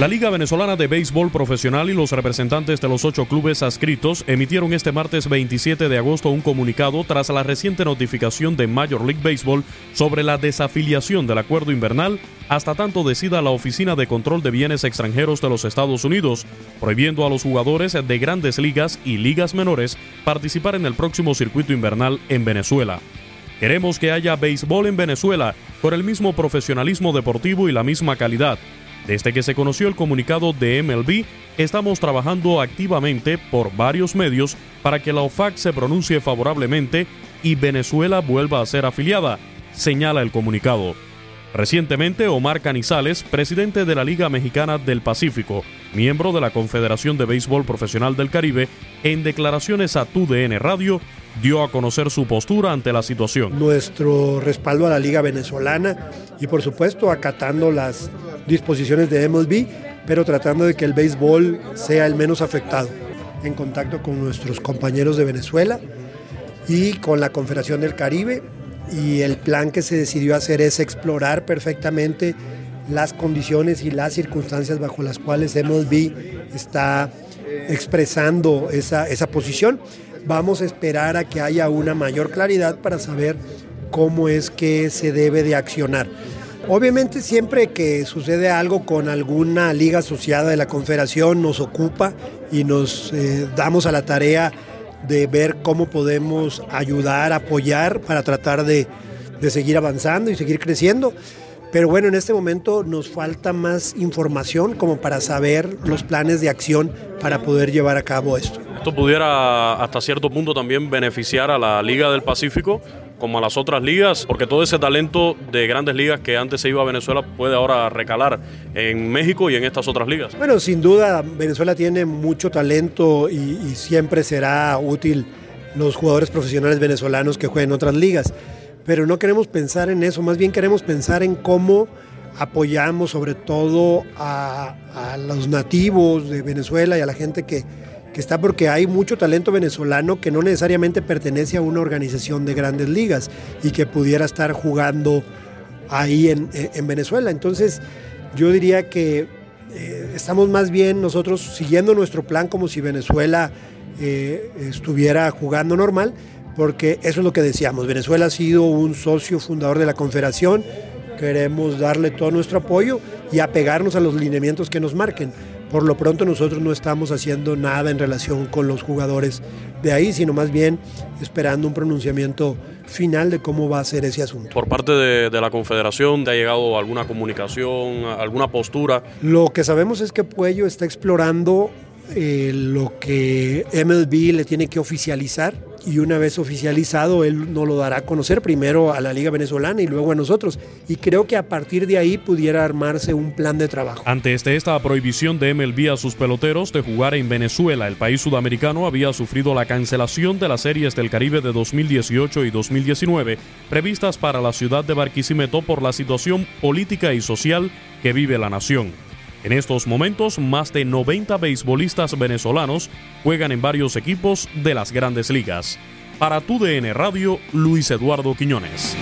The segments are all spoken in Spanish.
La Liga Venezolana de Béisbol Profesional y los representantes de los ocho clubes adscritos emitieron este martes 27 de agosto un comunicado tras la reciente notificación de Major League Baseball sobre la desafiliación del acuerdo invernal hasta tanto decida la Oficina de Control de Bienes Extranjeros de los Estados Unidos, prohibiendo a los jugadores de grandes ligas y ligas menores participar en el próximo circuito invernal en Venezuela. Queremos que haya béisbol en Venezuela con el mismo profesionalismo deportivo y la misma calidad desde que se conoció el comunicado de MLB, estamos trabajando activamente por varios medios para que la OFAC se pronuncie favorablemente y Venezuela vuelva a ser afiliada, señala el comunicado. Recientemente, Omar Canizales, presidente de la Liga Mexicana del Pacífico, miembro de la Confederación de Béisbol Profesional del Caribe, en declaraciones a TUDN Radio, dio a conocer su postura ante la situación. Nuestro respaldo a la Liga Venezolana y por supuesto acatando las disposiciones de MLB, pero tratando de que el béisbol sea el menos afectado. En contacto con nuestros compañeros de Venezuela y con la Confederación del Caribe y el plan que se decidió hacer es explorar perfectamente las condiciones y las circunstancias bajo las cuales MLB está expresando esa, esa posición. Vamos a esperar a que haya una mayor claridad para saber cómo es que se debe de accionar. Obviamente siempre que sucede algo con alguna liga asociada de la Confederación nos ocupa y nos eh, damos a la tarea de ver cómo podemos ayudar, apoyar para tratar de, de seguir avanzando y seguir creciendo. Pero bueno, en este momento nos falta más información como para saber los planes de acción para poder llevar a cabo esto. Esto pudiera hasta cierto punto también beneficiar a la Liga del Pacífico como a las otras ligas, porque todo ese talento de grandes ligas que antes se iba a Venezuela puede ahora recalar en México y en estas otras ligas. Bueno, sin duda, Venezuela tiene mucho talento y, siempre será útil los jugadores profesionales venezolanos que jueguen en otras ligas pero no queremos pensar en eso, más bien queremos pensar en cómo apoyamos sobre todo a los nativos de Venezuela y a la gente que, que, está porque hay mucho talento venezolano que no necesariamente pertenece a una organización de grandes ligas y que pudiera estar jugando ahí en, en Venezuela. Entonces yo diría que eh, estamos más bien nosotros siguiendo nuestro plan como si Venezuela eh, estuviera jugando normal, porque eso es lo que decíamos. Venezuela ha sido un socio fundador de la Confederación, queremos darle todo nuestro apoyo y apegarnos a los lineamientos que nos marquen. Por lo pronto nosotros no estamos haciendo nada en relación con los jugadores de ahí, sino más bien esperando un pronunciamiento final de cómo va a ser ese asunto. Por parte de, de la Confederación, ¿te ha llegado alguna comunicación, alguna postura? Lo que sabemos es que Puello está explorando eh, lo que MLB le tiene que oficializar y una vez oficializado él no lo dará a conocer primero a la Liga Venezolana y luego a nosotros. Y creo que a partir de ahí pudiera armarse un plan de trabajo. Ante este, esta prohibición de MLB a sus peloteros de jugar en Venezuela, el país sudamericano había sufrido la cancelación de las series del Caribe de 2018 y 2019 previstas para la ciudad de Barquisimeto por la situación política y social que vive la nación. En estos momentos, más de 90 beisbolistas venezolanos juegan en varios equipos de las grandes ligas. Para tu DN Radio, Luis Eduardo Quiñones.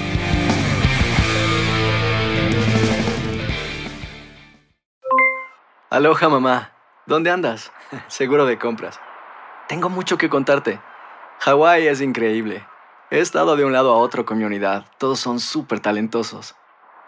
Aloha mamá, ¿dónde andas? Seguro de compras. Tengo mucho que contarte. Hawái es increíble. He estado de un lado a otro con mi unidad. Todos son súper talentosos.